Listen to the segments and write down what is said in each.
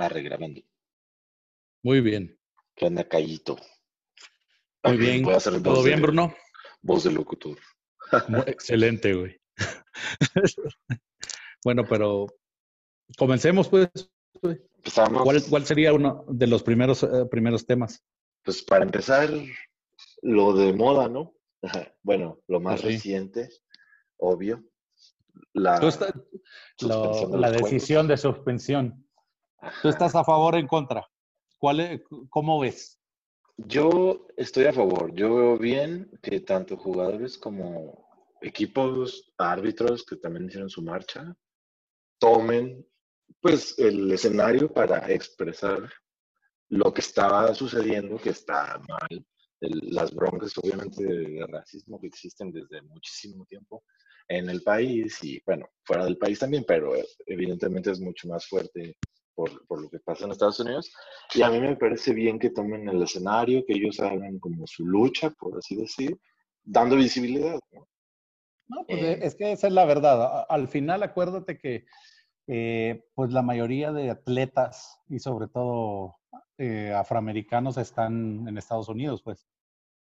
Arre, grabando. Muy bien. ¿Qué anda, Callito? Muy bien. A ¿Todo bien, de- Bruno? Voz de locutor. Muy- excelente, güey. bueno, pero comencemos, pues. Empezamos. ¿Cuál, cuál sería uno de los primeros, eh, primeros temas? Pues para empezar, lo de moda, ¿no? Bueno, lo más Sí. reciente, obvio. La, la decisión de suspensión. ¿Tú estás a favor o en contra? ¿Cuál es- ¿Cómo ves? Yo estoy a favor. Yo veo bien que tanto jugadores como equipos, árbitros que también hicieron su marcha, tomen pues el escenario para expresar lo que estaba sucediendo, que está mal, el- las broncas obviamente de racismo que existen desde muchísimo tiempo en el país y bueno, fuera del país también, pero eh, evidentemente es mucho más fuerte por, por lo que pasa en Estados Unidos. Y a mí me parece bien que tomen el escenario, que ellos hagan como su lucha, por así decir, dando visibilidad. ¿no? No, pues Eh. es que esa es la verdad. Al final, acuérdate que eh, pues la mayoría de atletas y sobre todo eh, afroamericanos están en Estados Unidos, pues.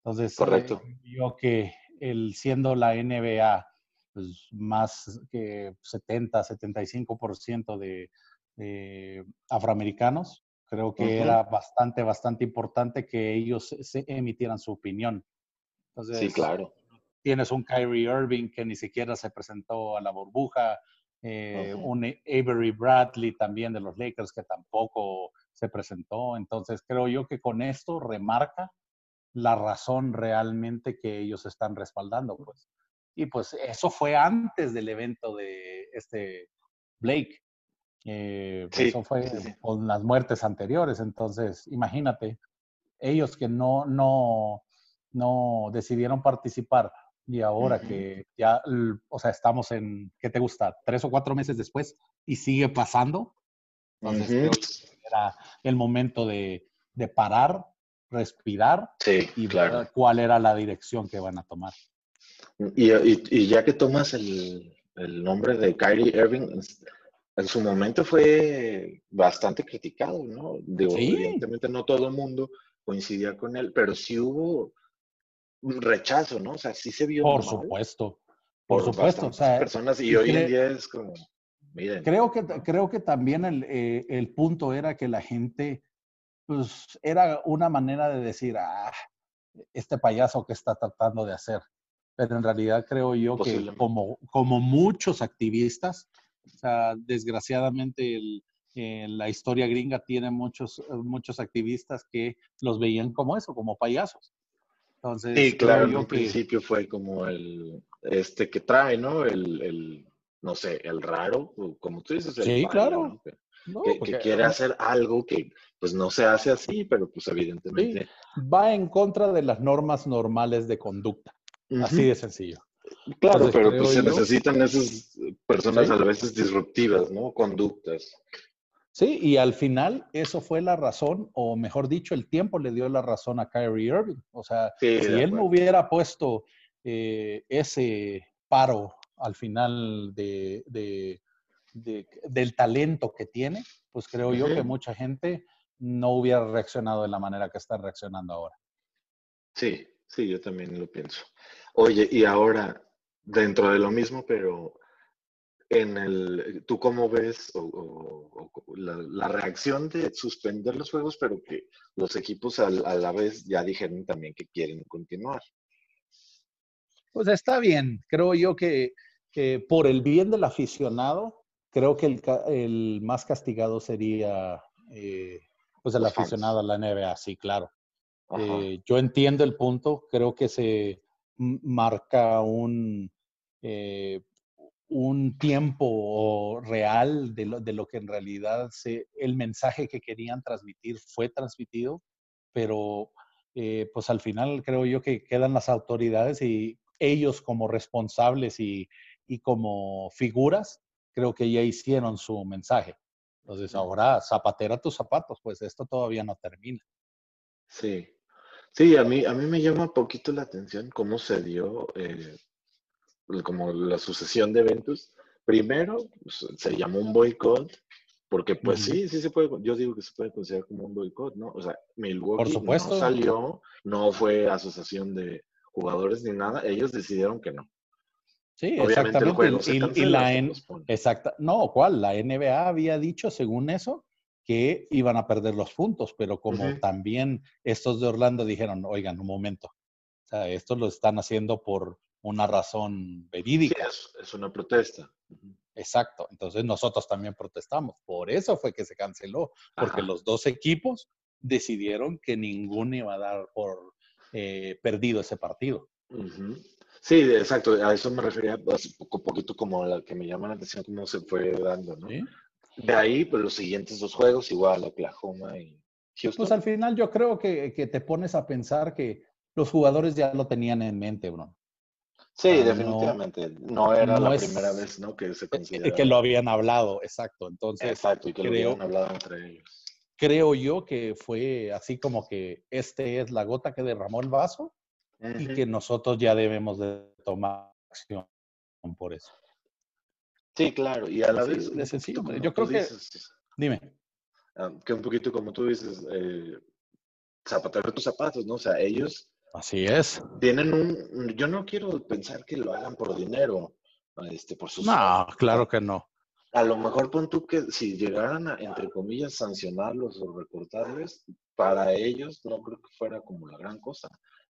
Entonces, Correcto. eh, yo que el siendo la NBA, pues más que 70, 75% de, de afroamericanos, creo que era bastante, bastante importante que ellos se- emitieran su opinión. Entonces, Sí, claro. tienes un Kyrie Irving que ni siquiera se presentó a la burbuja, eh, un Avery Bradley también de los Lakers que tampoco se presentó. Entonces creo yo que con esto remarca la razón realmente que ellos están respaldando, pues. Y pues eso fue antes del evento de este Blake. Eh, Sí, eso fue sí, sí. con las muertes anteriores. Entonces, imagínate, ellos que no, no, no decidieron participar y ahora que ya, o sea, estamos en, ¿qué te gusta? Tres o cuatro meses después y sigue pasando. Entonces, Ujú. creo que era el momento de, de parar, respirar y claro. ver cuál era la dirección que van a tomar. Y, y- y ya que tomas el, el nombre de Kyrie Irving, en su momento fue bastante criticado, ¿no? Digo, Sí. evidentemente no todo el mundo coincidía con él, pero sí hubo un rechazo, ¿no? O sea, sí se vio Por supuesto, por por supuesto. O sea, personas y, y hoy en día es como, miren, Creo que, creo que también el, eh, el punto era que la gente, pues era una manera de decir, ah, este payaso que está tratando de hacer. Pero en realidad creo yo que como, como muchos activistas, o sea, desgraciadamente el- eh, la historia gringa tiene muchos, eh, muchos activistas que los veían como eso, como payasos. Entonces, Sí, claro, en un que- principio fue como el, este que trae, ¿no? El, el, no sé, el raro, como tú dices, el Sí, claro. ¿no? Que, no, que- que porque- quiere hacer algo que pues no se hace así, pero pues evidentemente. va en contra de las normas normales de conducta. Así de sencillo. Claro, Entonces, pero pues se yo- necesitan esas personas Sí. a veces disruptivas, ¿no? Conductas. Sí, y al final eso fue la razón, o mejor dicho, el tiempo le dio la razón a Kyrie Irving. O sea, Sí, si él no hubiera puesto eh, ese paro al final de, de- de- del talento que tiene, pues creo yo que mucha gente no hubiera reaccionado de la manera que están reaccionando ahora. Sí, sí, yo también lo pienso. Oye, y ahora, dentro de lo mismo, pero en el, ¿tú cómo ves o, o- o la, la reacción de suspender los juegos, pero que los equipos a, la vez ya dijeron también que quieren continuar? Pues está bien, creo yo que, que por el bien del aficionado, creo que el, el más castigado sería eh, pues el Los fans. aficionado a la NBA, sí, claro. Eh, yo entiendo el punto, creo que se marca un, eh, un tiempo real de lo, de lo que en realidad se, el mensaje que querían transmitir fue transmitido, pero eh, pues al final creo yo que quedan las autoridades y ellos como responsables y, y como figuras, creo que ya hicieron su mensaje. Entonces ahora zapatera tus zapatos, pues esto todavía no termina. Sí, sí, a mí, a mí me llama un poquito la atención cómo se dio eh, como la sucesión de eventos. Primero, pues, se llamó un boicot Porque pues sí, sí se puede, yo digo que se puede considerar como un boicot, ¿no? O sea, Milwaukee Por no salió, no fue asociación de jugadores ni nada, ellos decidieron que no. Sí, Obviamente el juego exactamente. se Y, y la N- exacta, no, ¿cuál? La NBA había dicho, según eso, que iban a perder los puntos, pero como también estos de Orlando dijeron, oigan, un momento, o sea, esto lo están haciendo por una razón Sí, verídica. es, es una protesta. Exacto. Entonces nosotros también protestamos. Por eso fue que se canceló, porque Ajá. los dos equipos decidieron que ninguno iba a dar por eh, perdido ese partido. Sí, exacto, a eso me refería pues, poco poquito como la que me llama la atención cómo se fue dando, ¿no? ¿sí? De ahí, pues los siguientes dos juegos, igual Oklahoma y Houston. Pues al final yo creo que, que te pones a pensar que los jugadores ya lo tenían en mente, Bruno. sí, ah, definitivamente. No, era no la es- primera vez, ¿no? Que se consideraba. Que lo habían hablado, exacto. Entonces, Exacto, y que lo creo- habían hablado entre ellos. creo yo que fue así como que este es la gota que derramó el vaso y que nosotros ya debemos de tomar acción por eso. Sí, claro, y a la vez. poquito sencillo, como yo creo que- dices, Dime. ah, que un poquito como tú dices, eh, zapatero tus zapatos, ¿no? O sea, ellos Así es. tienen un. Yo no quiero pensar que lo hagan por dinero, este, por sus. No, claro que no. A lo mejor pon tú que si llegaran a, entre comillas, sancionarlos o recortarles, para ellos no creo que fuera como la gran cosa.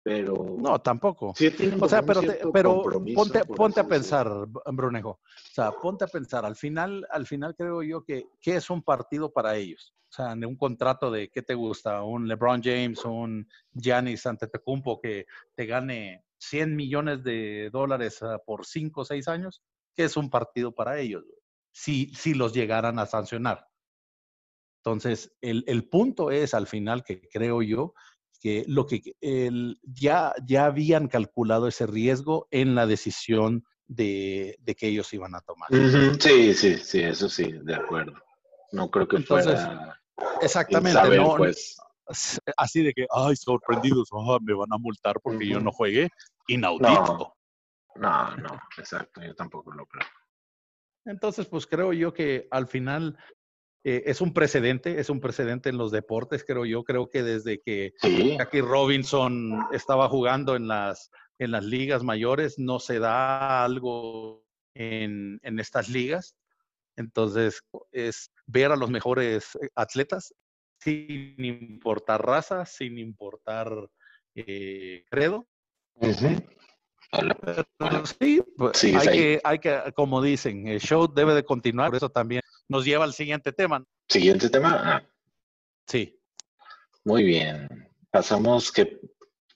Pero No, tampoco. sí O sea, pero, te- pero ponte, ponte a pensar, Brunejo. O sea, ponte a pensar. Al final, al final creo yo que, que es un partido para ellos. O sea, en un contrato de, ¿qué te gusta? Un LeBron James, un Giannis Antetokounmpo que te gane 100 millones de dólares ah, por 5 o 6 años, que es un partido para ellos, si, si los llegaran a sancionar. Entonces, el, el punto es al final que creo yo que lo que el, ya, ya habían calculado ese riesgo en la decisión de, de que ellos iban a tomar. Sí, sí, sí, eso sí, de acuerdo. No creo que Entonces, fuera Exactamente, saber, no, pues. así de que, ay, sorprendidos, ah, me van a multar porque yo no juegué. Inaudito. No, no, exacto, yo tampoco lo creo. Entonces, pues creo yo que al final eh, es un precedente, es un precedente en los deportes, creo yo. Creo que desde que Sí, Jackie Robinson estaba jugando en las, en las ligas mayores, no se da algo en, en estas ligas. Entonces, es ver a los mejores eh, atletas sin importar raza, sin importar eh, credo. Hola. Sí, pues, hay que, hay que, como dicen, el show debe de continuar. Por eso también nos lleva al siguiente tema. Siguiente tema. Ah, Sí. muy bien. Pasamos que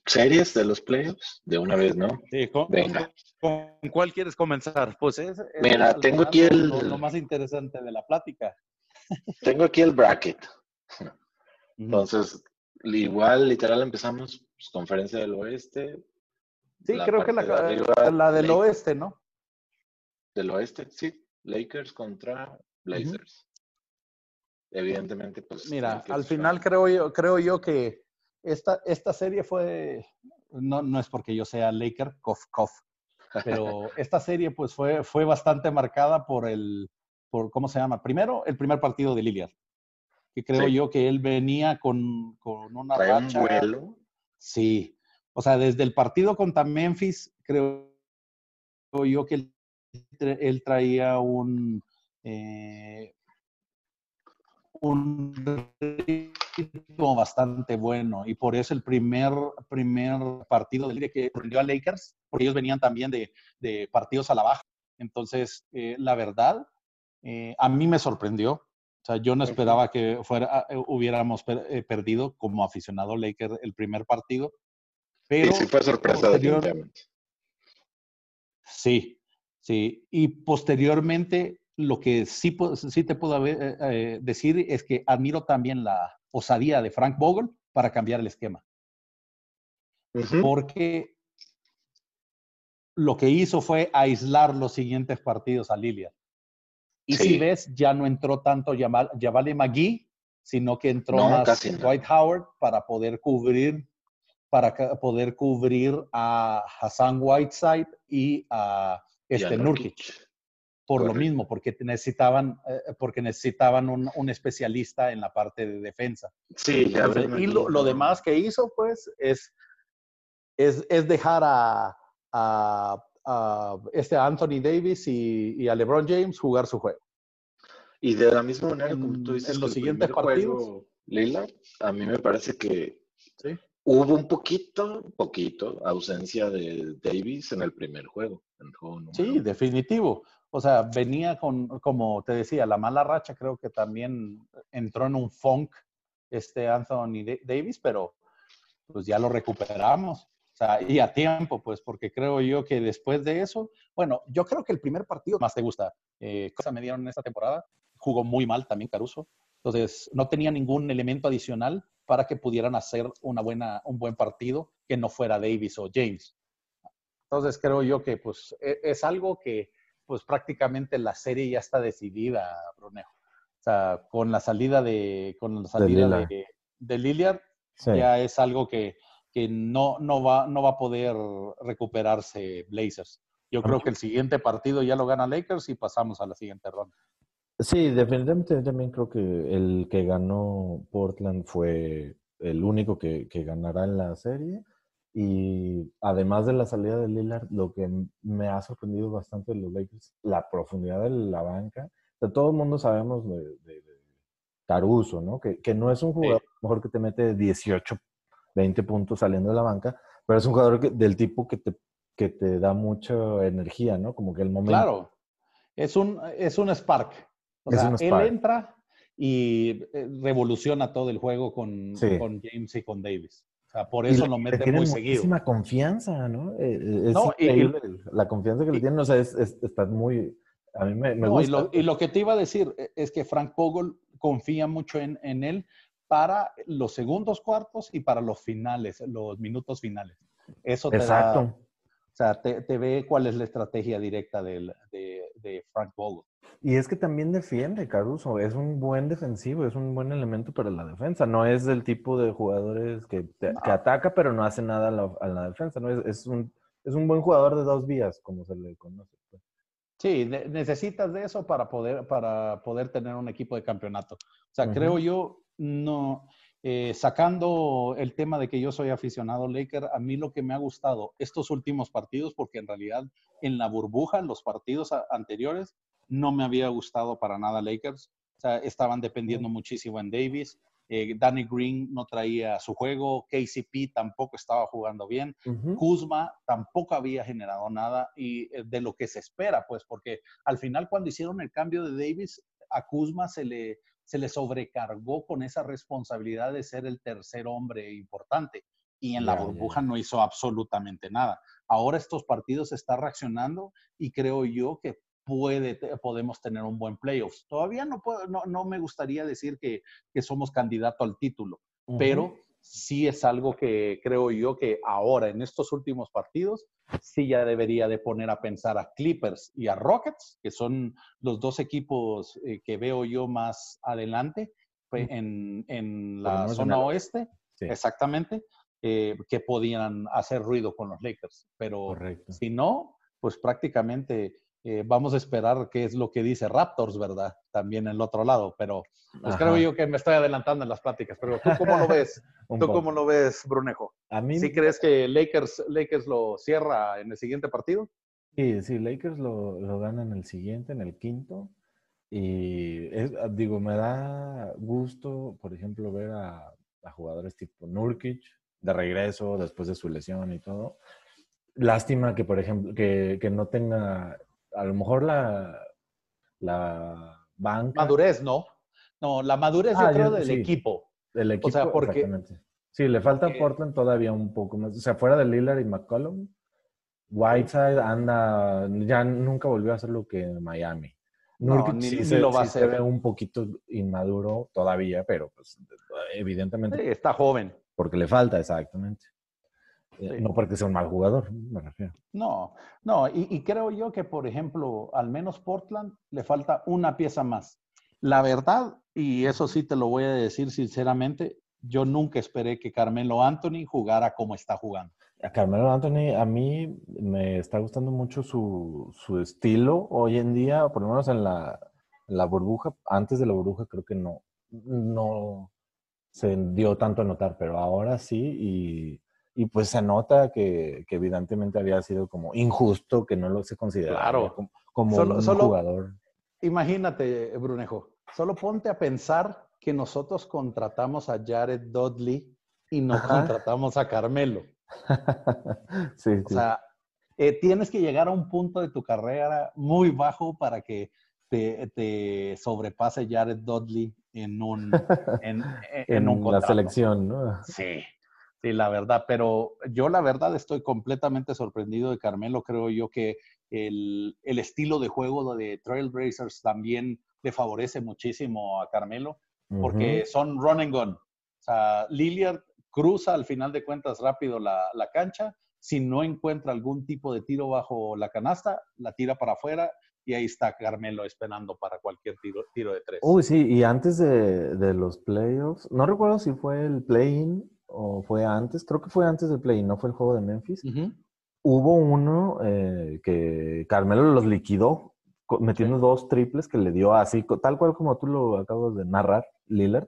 series de los playoffs de una vez, ¿no? Sí, ¿con, Venga. con- con cuál quieres comenzar? Pues es, es Mira, tengo aquí el- lo, lo más interesante de la plática. Tengo aquí el bracket. Entonces, igual, literal, empezamos pues, conferencia del oeste. Sí, creo que la, parte de arriba, la del oeste, ¿no? Del oeste, sí. Lakers contra Blazers. Evidentemente, pues. Mira, al final creo yo, creo yo que esta, esta serie fue, no, no es porque yo sea Laker, cof, cof, pero esta serie pues fue, fue bastante marcada por el, por, ¿cómo se llama? Primero, el primer partido de Lillard, que creo Sí. yo que él venía con, con una Trae un racha. vuelo. Sí, o sea, desde el partido contra Memphis, creo yo que él, él traía un, eh, un ritmo bastante bueno y por eso el primer, primer partido de liga que prendió a Lakers, porque ellos venían también de, de partidos a la baja. Entonces, eh, la verdad, eh, a mí me sorprendió. O sea, yo no esperaba que fuera, eh, hubiéramos per- eh, perdido como aficionado Lakers el primer partido. Pero Sí, sí fue sorpresa, definitivamente. Sí, sí. Y posteriormente, lo que sí, te puedo eh, eh, decir es que admiro también la osadía de Frank Vogel para cambiar el esquema. Porque lo que hizo fue aislar los siguientes partidos a Lilian. Y Sí. si ves, ya no entró tanto Jamal- Javale McGee, sino que entró No, más no. Dwight Howard para poder cubrir para poder cubrir a Hassan Whiteside y a Y a este Nurkic. Por lo mismo, porque necesitaban, eh, porque necesitaban un, un, especialista en la parte de defensa. Sí, y lo, lo, demás que hizo, pues, es, es, es dejar a, a, a, este Anthony Davis y, y, a LeBron James jugar su juego. Y de la misma manera, como tú dices, en los siguientes partidos, Lila, a mí me parece que ¿Sí? hubo un poquito, poquito ausencia de Davis en el primer juego. El juego sí, definitivo. O sea, venía con, como te decía, la mala racha, creo que también entró en un funk este Anthony Davis, pero pues ya lo recuperamos. O sea, y a tiempo, pues, porque creo yo que después de eso, bueno, yo creo que el primer partido más te gusta, eh, cosa me dieron en esta temporada, jugó muy mal también Caruso. Entonces, no tenía ningún elemento adicional para que pudieran hacer una buena, un buen partido que no fuera Davis o James. Entonces, creo yo que pues, e, es algo que pues prácticamente la serie ya está decidida, Brunejo. O sea, con la salida de, con la salida de, de, Lillard, ya es algo que, que, no, no, va, no va a poder recuperarse Blazers. Yo creo que el siguiente partido ya lo gana Lakers y pasamos a la siguiente ronda. Sí, definitivamente también creo que el que ganó Portland fue el único que, que ganará en la serie. Y además de la salida de Lillard, lo que me ha sorprendido bastante de los Lakers, la profundidad de la banca. De todo el mundo sabemos de, de, Caruso, ¿no? Que, que, no es un jugador mejor que te mete 18, 20 puntos saliendo de la banca, pero es un jugador del tipo que te, que te da mucha energía, ¿no? Como que el momento. Claro, es un, es un spark. O sea, él entra y eh, revoluciona todo el juego con, con James y con Davis. O sea, por eso lo mete muy seguido. muchísima confianza, ¿no? Eh, eh, es no, y, la confianza que le tienen, o sea, es, está muy... A mí me, gusta. Y lo, y lo, que te iba a decir eh, es que Frank Vogel confía mucho en, en, él para los segundos cuartos y para los finales, los minutos finales. Eso te Exacto. Da, o sea, te, te, ve cuál es la estrategia directa de, de, de Frank Vogel. Y es que también defiende Caruso, es un buen defensivo, es un buen elemento para la defensa. No es del tipo de jugadores que, que ataca, pero no hace nada a la, defensa. ¿no? Es, es, un, es un buen jugador de dos vías, como se le conoce. Pues. Sí, necesitas de eso para poder, para poder tener un equipo de campeonato. O sea, creo yo, no, eh, sacando el tema de que yo soy aficionado Laker, a mí lo que me ha gustado estos últimos partidos, porque en realidad en la burbuja, en los partidos anteriores, no me había gustado para nada Lakers. O sea, estaban dependiendo muchísimo en Davis. Eh, Danny Green no traía su juego. KCP tampoco estaba jugando bien. Kuzma tampoco había generado nada y eh, de lo que se espera, pues, porque al final cuando hicieron el cambio de Davis, a Kuzma se le, se le sobrecargó con esa responsabilidad de ser el tercer hombre importante y en la burbuja no hizo absolutamente nada. Ahora estos partidos está reaccionando y creo yo que puede, podemos tener un buen playoffs. Todavía no, puedo, no, no me gustaría decir que, que somos candidato al título, pero sí es algo que creo yo que ahora en estos últimos partidos sí ya debería de poner a pensar a Clippers y a Rockets, que son los dos equipos eh, que veo yo más adelante en, en la zona oeste, exactamente, eh, que podían hacer ruido con los Lakers. Pero si no, pues prácticamente eh, vamos a esperar qué es lo que dice Raptors, ¿verdad? También en el otro lado, pero pues creo yo que me estoy adelantando en las pláticas, pero ¿tú cómo lo ves? ¿Tú cómo lo ves, Brunejo? A mí ¿Sí crees que Lakers, Lakers lo cierra en el siguiente partido? Sí, sí, Lakers lo, lo gana en el siguiente, en el quinto. Y digo, me da gusto, por ejemplo, ver a, a jugadores tipo Nurkic de regreso después de su lesión y todo. Lástima que, por ejemplo, que, que no tenga a lo mejor la, la banca. Madurez, ¿no? No, la madurez yo ah, creo del equipo. Del equipo, o sea, porque, exactamente. Sí, le falta a Portland todavía un poco más. O sea, fuera de Lillard y McCollum, Whiteside anda, ya nunca volvió a hacer lo que en Miami. No, ni, sí, se, lo va a hacer. se ve un poquito inmaduro todavía, pero pues evidentemente. está joven. Porque le falta, exactamente. Eh, no porque sea un mal jugador, me refiero. No, no, y, creo yo que, por ejemplo, al menos Portland le falta una pieza más. La verdad, y eso sí te lo voy a decir sinceramente, yo nunca esperé que Carmelo Anthony jugara como está jugando. A Carmelo Anthony, a mí me está gustando mucho su, su estilo hoy en día, por lo menos en la, la burbuja. Antes de la burbuja creo que no, no se dio tanto a notar, pero ahora sí, y, y pues se nota que, que, evidentemente había sido como injusto que no lo se considerara como, como un jugador. Imagínate, Brunejo, solo ponte a pensar que nosotros contratamos a Jared Dudley y no contratamos a Carmelo. sí, o sea, eh, tienes que llegar a un punto de tu carrera muy bajo para que te, te sobrepase Jared Dudley en un, en, en, un la selección, ¿no? Sí, sí, la verdad. Pero yo la verdad estoy completamente sorprendido de Carmelo. Creo yo que el, el estilo de juego de Trailblazers también le favorece muchísimo a Carmelo porque son run and gun. O sea, Lillard cruza al final de cuentas rápido la, la, cancha, si no encuentra algún tipo de tiro bajo la canasta, la tira para afuera y ahí está Carmelo esperando para cualquier tiro, tiro de tres. Uy, sí, y antes de, de los playoffs, no recuerdo si fue el play-in o fue antes, creo que fue antes del play-in, no fue el juego de Memphis. Hubo uno eh, que Carmelo los liquidó metiendo dos triples que le dio así, tal cual como tú lo acabas de narrar, Lillard.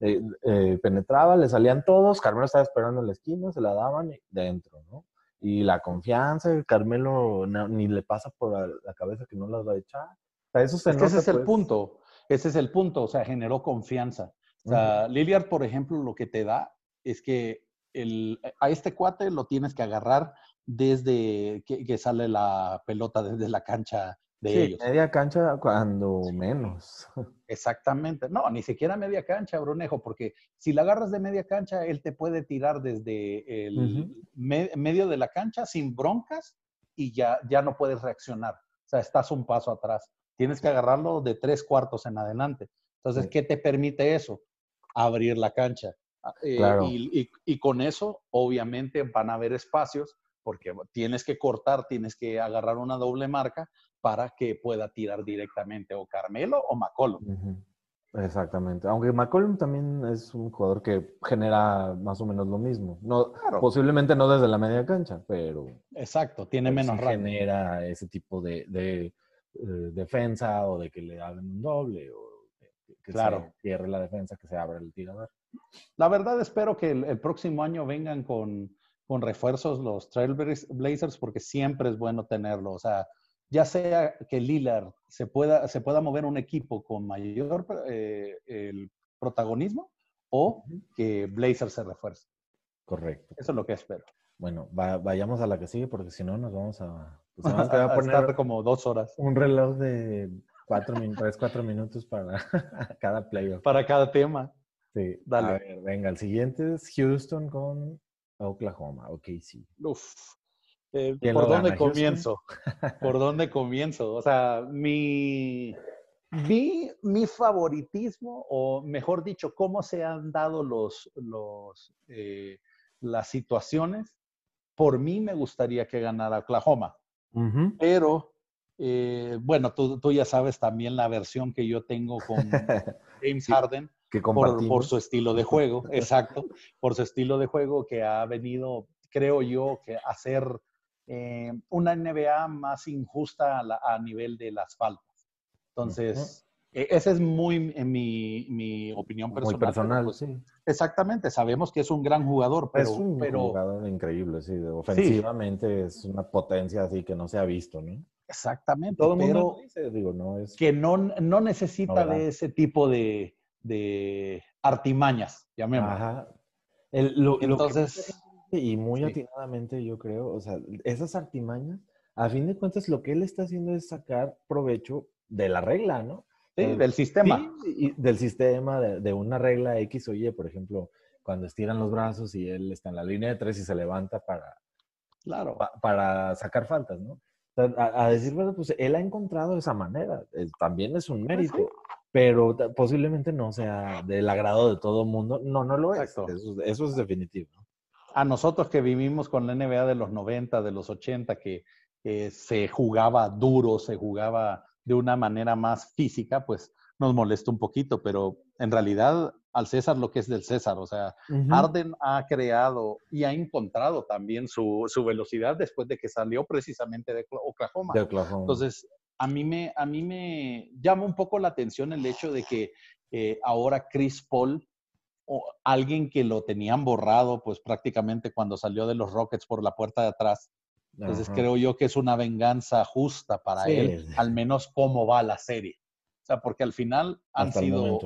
Eh, eh, penetraba, le salían todos, Carmelo estaba esperando en la esquina, se la daban y dentro, ¿no? Y la confianza, Carmelo ni le pasa por la cabeza que no las va a echar. eso ese es el pues. punto, ese es el punto, o sea, generó confianza. O sea, Lillard, por ejemplo, lo que te da es que el, a este cuate lo tienes que agarrar desde que, sale la pelota desde la cancha de sí, ellos. Media cancha cuando menos. Exactamente. No, ni siquiera media cancha, Brunejo, porque si la agarras de media cancha, él te puede tirar desde el medio de la cancha sin broncas y ya, ya no puedes reaccionar. O sea, estás un paso atrás. Tienes que agarrarlo de tres cuartos en adelante. Entonces, ¿qué te permite eso? Abrir la cancha. Ah, eh, y, y con eso, obviamente, van a haber espacios porque tienes que cortar, tienes que agarrar una doble marca para que pueda tirar directamente o Carmelo o McCollum. Exactamente. Aunque McCollum también es un jugador que genera más o menos lo mismo. No, Posiblemente no desde la media cancha, pero... Exacto, tiene menos Genera ese tipo de, de eh, defensa o de que le hagan un doble o que claro. se cierre la defensa, que se abra el tirador. La verdad espero que el, próximo año vengan con, con refuerzos los Trailblazers porque siempre es bueno tenerlo. O sea, ya sea que Lillard se pueda, se pueda mover un equipo con mayor eh, el protagonismo o que Blazer se refuerce. Correcto. Eso es lo que espero. Bueno, vayamos a la que sigue porque si no nos vamos a, pues a, poner como dos horas. Un reloj de cuatro, tres, cuatro minutos para cada playoff. Para cada tema. Sí. Dale. A ver, venga, el siguiente es Houston con Oklahoma, ok, sí. Uf, eh, ¿Por dónde comienzo? ¿Por dónde comienzo? O sea, mi, mi, mi, favoritismo, o mejor dicho, cómo se han dado los, los, eh, las situaciones, por mí me gustaría que ganara Oklahoma. Pero, eh, bueno, tú, tú, ya sabes también la versión que yo tengo con James Harden. Que por, por su estilo de juego, exacto, por su estilo de juego que ha venido, creo yo, que a ser eh, una NBA más injusta a, nivel de las faltas. Entonces, e, esa es muy en mi, mi, opinión personal. Muy personal, pues, sí. Exactamente, sabemos que es un gran jugador, pero... Es un jugador increíble, sí. Ofensivamente es una potencia así que no se ha visto, ¿no? Exactamente, Todo pero dice, digo, no es... que no, no necesita de ese tipo de, de artimañas, llamémoslo. Ajá. Entonces y muy atinadamente, yo creo, o sea, esas artimañas, a fin de cuentas, lo que él está haciendo es sacar provecho de la regla, ¿no? Sí, del sistema. y del sistema, de, una regla X o Y, por ejemplo, cuando estiran los brazos y él está en la línea de tres y se levanta para, claro. para sacar faltas, ¿no? a, decir verdad, pues él ha encontrado esa manera. también es un pues mérito, pero posiblemente no sea del agrado de todo el mundo. No, no lo es. Eso, eso, es definitivo a nosotros que vivimos con la NBA de los 90, de los 80, que se jugaba duro, se jugaba de una manera más física, pues nos molesta un poquito, pero en realidad al César lo que es del César. O sea, Ujú. Harden ha creado y ha encontrado también su, su velocidad después de que salió precisamente de Oklahoma. De Oklahoma. Entonces, a mí me, a mí me llama un poco la atención el hecho de que eh, ahora Chris Paul, o alguien que lo tenían borrado, pues prácticamente cuando salió de los Rockets por la puerta de atrás. Entonces, Ajá. creo yo que es una venganza justa para Sí. él, al menos cómo va la serie. O sea, porque al final han Hasta sido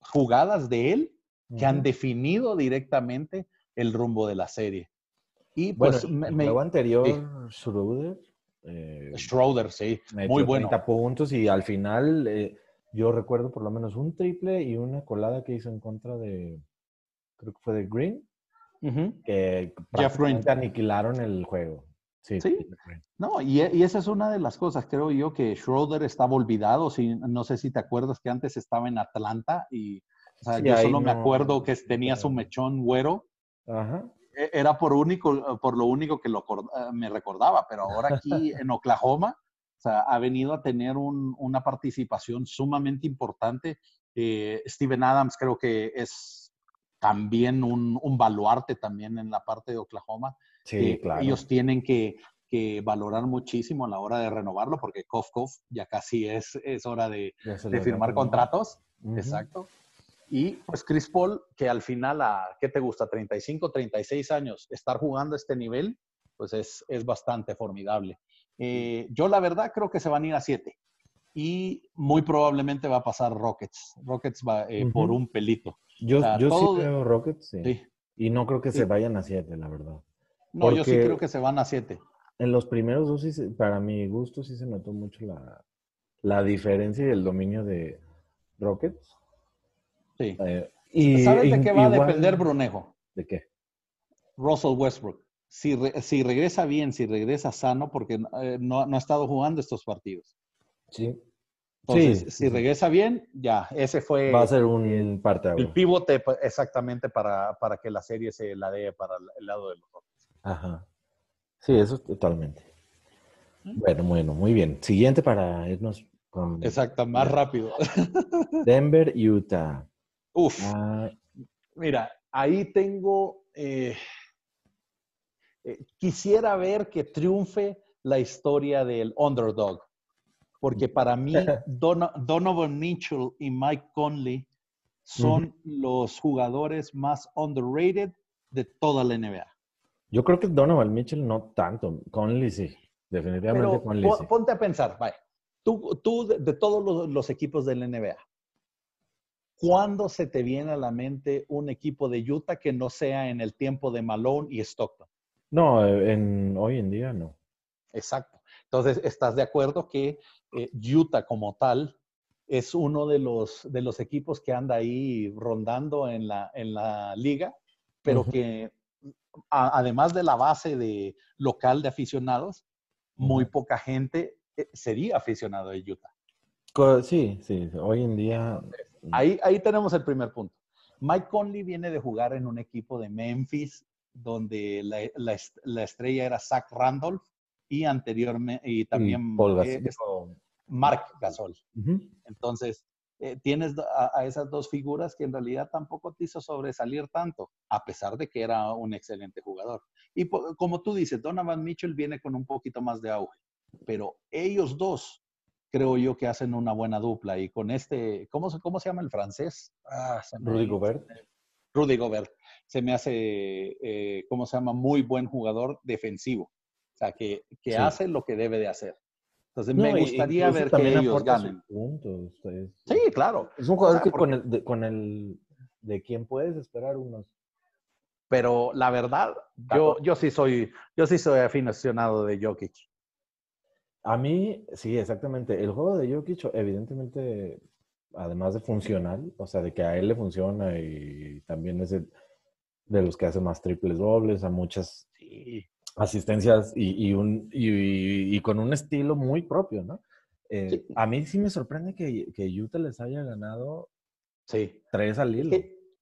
jugadas de él que han definido directamente el rumbo de la serie. Y Bueno, pues me, el me- juego anterior, sí. Schroeder, eh, Schroeder, sí, muy bueno. 30 puntos y al final eh, yo recuerdo por lo menos un triple y una colada que hizo en contra de, creo que fue de Green, que Jeff Green. prácticamente aniquilaron el juego. Sí, Sí. No, y, y esa es una de las cosas, creo yo, que Schroeder estaba olvidado. Si, no sé si te acuerdas que antes estaba en Atlanta y o sea, Sí, yo solo me acuerdo que tenía su mechón güero. Ajá. E- Era por, único, por lo único que lo, eh, me recordaba, pero ahora aquí en Oklahoma o sea, ha venido a tener un- una participación sumamente importante. Eh, Steven Adams creo que es también un, un baluarte también en la parte de Oklahoma. Sí, que claro. ellos tienen que, que valorar muchísimo a la hora de renovarlo, porque Kof Kof ya casi es, es hora de, de firmar contratos. Exacto. Y pues Chris Paul, que al final a, ¿qué te gusta? 35, 36 años, estar jugando a este nivel, pues es, es bastante formidable. Eh, yo la verdad creo que se van a ir a 7 y muy probablemente va a pasar Rockets. Rockets va eh, por un pelito. Yo, O sea, yo todo- sí veo Rockets, sí. Sí. Y no creo que Sí. se vayan a 7, la verdad. No, yo sí creo que se van a 7. En los primeros dos, sí para mi gusto, sí se notó mucho la, la diferencia y el dominio de Rockets. Sí. Eh, y ¿Sabes de qué va a depender Brunejo? ¿De qué? Russell Westbrook. Si, re- si regresa bien, si regresa sano, porque eh, no, no ha estado jugando estos partidos. Sí. Entonces, Sí, si regresa bien, ya, ese fue Va a ser un parte el pivote pues, exactamente para, para que la serie se la dé para el- lado de los Rockets. Ajá. Sí, eso es totalmente. Bueno, bueno, muy bien. Siguiente para irnos con Exacto, más rápido. Denver, Utah. Uf, Ah, mira, ahí tengo. eh, eh, quisiera ver que triunfe la historia del underdog, porque para mí Dono- Donovan Mitchell y Mike Conley son los jugadores más underrated de toda la NBA. yo creo que Donovan Mitchell no tanto. Conley sí. Definitivamente Pero Conley sí. ponte a pensar, vaya, tú, tú de, de todos los, los equipos de la NBA, ¿cuándo se te viene a la mente un equipo de Utah que no sea en el tiempo de Malone y Stockton? No, eh, en, hoy en día no. Exacto. Entonces, ¿estás de acuerdo que eh, Utah como tal es uno de los, de los equipos que anda ahí rondando en la, en la liga, pero que a- además de la base de local de aficionados, muy poca gente eh, sería aficionado de Utah. Sí, sí, hoy en día. Ahí, ahí tenemos el primer punto. Mike Conley viene de jugar en un equipo de Memphis, donde la, la est- la estrella era Zach Randolph y anteriormente, y también y Paul eh, Mark Gasol. Entonces, eh, tienes a, a esas dos figuras que en realidad tampoco te hizo sobresalir tanto, a pesar de que era un excelente jugador. Y como tú dices, Donovan Mitchell viene con un poquito más de auge, pero ellos dos creo yo que hacen una buena dupla. Y con este, ¿cómo, se- cómo se llama el francés? Ah, Rudy Gobert. Rudy Gobert. Se me hace, eh, ¿cómo se llama? Muy buen jugador defensivo. O sea, que, que Sí. hace lo que debe de hacer. Entonces, No, me y- gustaría ver que ellos ganen. puntos, Sí, claro. Es un jugador sea, que porque- con el, de, con el de quien puedes esperar unos. Pero la verdad, yo, yo sí soy, yo sí soy aficionado de Jokic. A mí, sí, exactamente. El juego de Jokic, evidentemente, además de funcional, o sea, de que a él le funciona y también es de, de los que hace más triples dobles, a muchas Sí. asistencias y, y un, y, y con un estilo muy propio, ¿no? Eh, Sí. A mí sí me sorprende que, que Utah les haya ganado Sí. tres al hilo.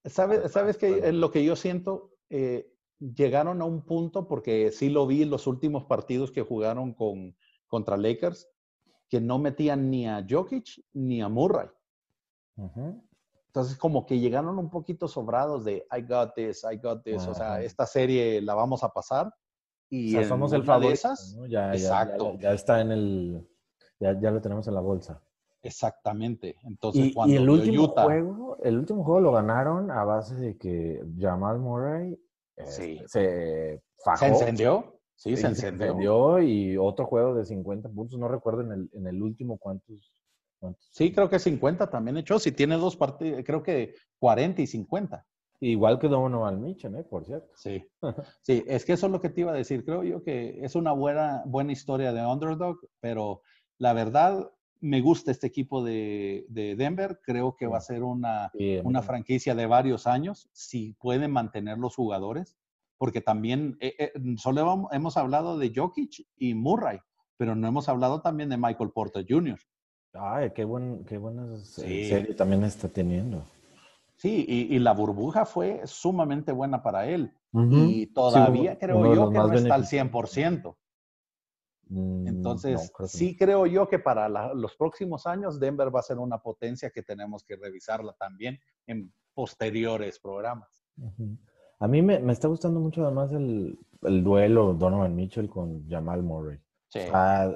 ¿Sabes, sabes que lo que yo siento? Eh, llegaron a un punto, porque sí lo vi en los últimos partidos que jugaron con, contra Lakers, que no metían ni a Jokic ni a Murray. Entonces, como que llegaron un poquito sobrados de I got this, I got this. O sea, esta serie la vamos a pasar. Y o sea, somos el favorito. esas, ¿no? ya, Exacto. Ya, ya, está en el. Ya, ya lo tenemos en la bolsa. Exactamente. Entonces, y, cuando y el último juego, el último juego lo ganaron a base de que Jamal Murray sí. Este, se fajó. ¿Se encendió? Sí, se encendió. se encendió. Y otro juego de 50 puntos, no recuerdo en el, en el último cuántos, cuántos. Sí, creo que 50 también echó. Si tiene dos partidos, creo que 40 y 50. Igual que Donovan Mitchell, ¿eh? por cierto. Sí. sí, es que eso es lo que te iba a decir. Creo yo que es una buena, buena historia de underdog, pero la verdad, me gusta este equipo de, de Denver. Creo que va a ser una, Sí, una franquicia de varios años, si pueden mantener los jugadores, porque también eh, eh, solo hemos- hablado de Jokic y Murray, pero no hemos hablado también de Michael Porter Jr. Ay, qué, buen, qué buena eh, Sí. serie también está teniendo. Sí, y, y la burbuja fue sumamente buena para él. Y todavía creo yo que no está al beneficiados. 100%. Mm, no, Entonces, creo sí creo yo que para la- los próximos años Denver va a ser una potencia que tenemos que revisarla también en posteriores programas. Ujú. A mí me, me está gustando mucho además el, el duelo Donovan Mitchell con Jamal Murray. Sí. Ah,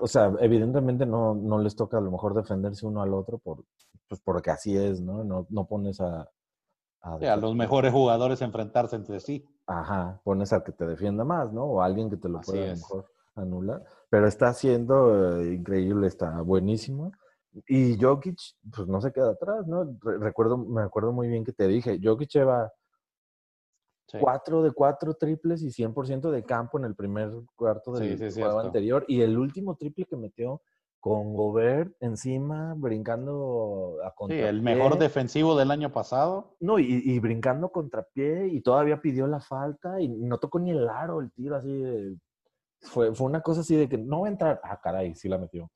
o sea, evidentemente no, no les toca a lo mejor defenderse uno al otro por, pues porque así es, ¿no? No, no pones a... a Sí, a los mejores jugadores enfrentarse entre sí. Ajá, pones al que te defienda más, ¿no? O a alguien que te lo pueda mejor anular. Pero está haciendo eh, increíble, está buenísimo. Y Jokic, pues no se queda atrás, ¿no? Re- recuerdo, me acuerdo muy bien que te dije, Jokic lleva Sí. 4 de 4 triples y 100% de campo en el primer cuarto Sí, del sí, es juego anterior. Y el último triple que metió con Gobert encima, brincando a Sí, contrapié. el mejor defensivo del año pasado. No, y, y brincando contrapié y todavía pidió la falta y no tocó ni el aro el tiro así de... Fue, fue una cosa así de que no va a entrar. Ah, caray, sí la metió.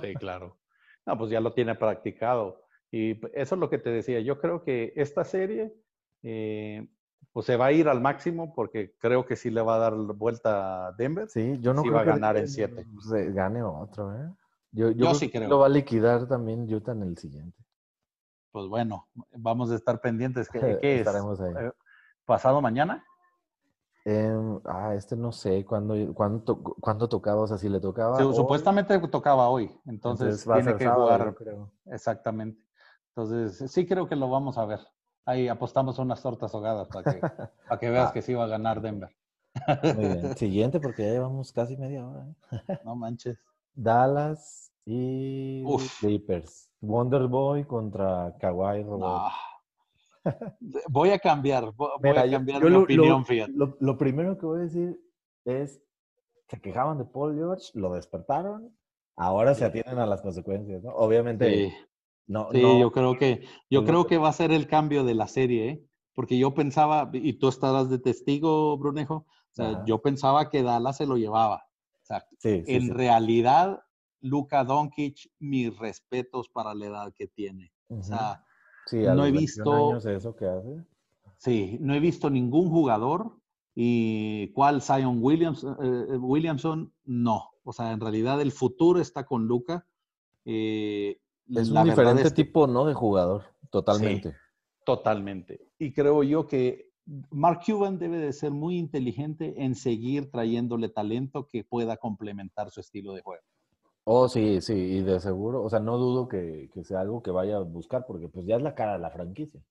Sí, claro. No, pues ya lo tiene practicado. Y eso es lo que te decía. Yo creo que esta serie, eh, pues se va a ir al máximo porque creo que sí le va a dar vuelta a Denver. Sí, yo no Sí creo va a ganar en que siete. se gane otro, ¿eh? Yo, yo, Yo creo sí creo. Lo va a liquidar también Utah en el siguiente. Pues bueno, vamos a estar pendientes. ¿Qué, qué es? Estaremos ahí. Eh, ¿Pasado mañana? Em, ah, este no sé cuándo, cuándo, to- cuándo tocaba, o sea, si le tocaba. Supuestamente tocaba hoy, entonces, va a tiene ser que sábado, jugar creo. exactamente. Entonces, sí creo que lo vamos a ver. Ahí apostamos unas tortas ahogadas para que, para que veas Ah. que sí va a ganar Denver. Muy bien. Siguiente, porque ya llevamos casi media hora. ¿eh? No manches. Dallas y. Clippers. Wonder Boy contra Kawhi Robert. No. Voy a cambiar, vo- voy Mira, a cambiar yo mi lo- opinión, lo, fíjate. Lo, lo primero que voy a decir es, se quejaban de Paul George, lo despertaron, ahora se atienen a las consecuencias, ¿no? Obviamente, Sí, no, sí, no, yo creo que, yo no- creo que va a ser el cambio de la serie, ¿eh? Porque yo pensaba, y tú estarás de testigo, Brunejo, o sea, Ajá. yo pensaba que Dallas se lo llevaba. O sea, sí, sí, en sí. realidad, Luka Doncic, mis respetos para la edad que tiene. O sea, no he 21 visto- años eso que hace. sí, no he visto ningún jugador y cuál Zion Williams, eh, Williamson, no. O sea, en realidad el futuro está con Luka. Eh, Es un diferente es que- tipo, ¿no? De jugador, totalmente. Totalmente. Y creo yo que Mark Cuban debe de ser muy inteligente en seguir trayéndole talento que pueda complementar su estilo de juego. Oh, sí, sí, y de seguro, o sea, no dudo que, que sea algo que vaya a buscar, porque pues ya es la cara de la franquicia.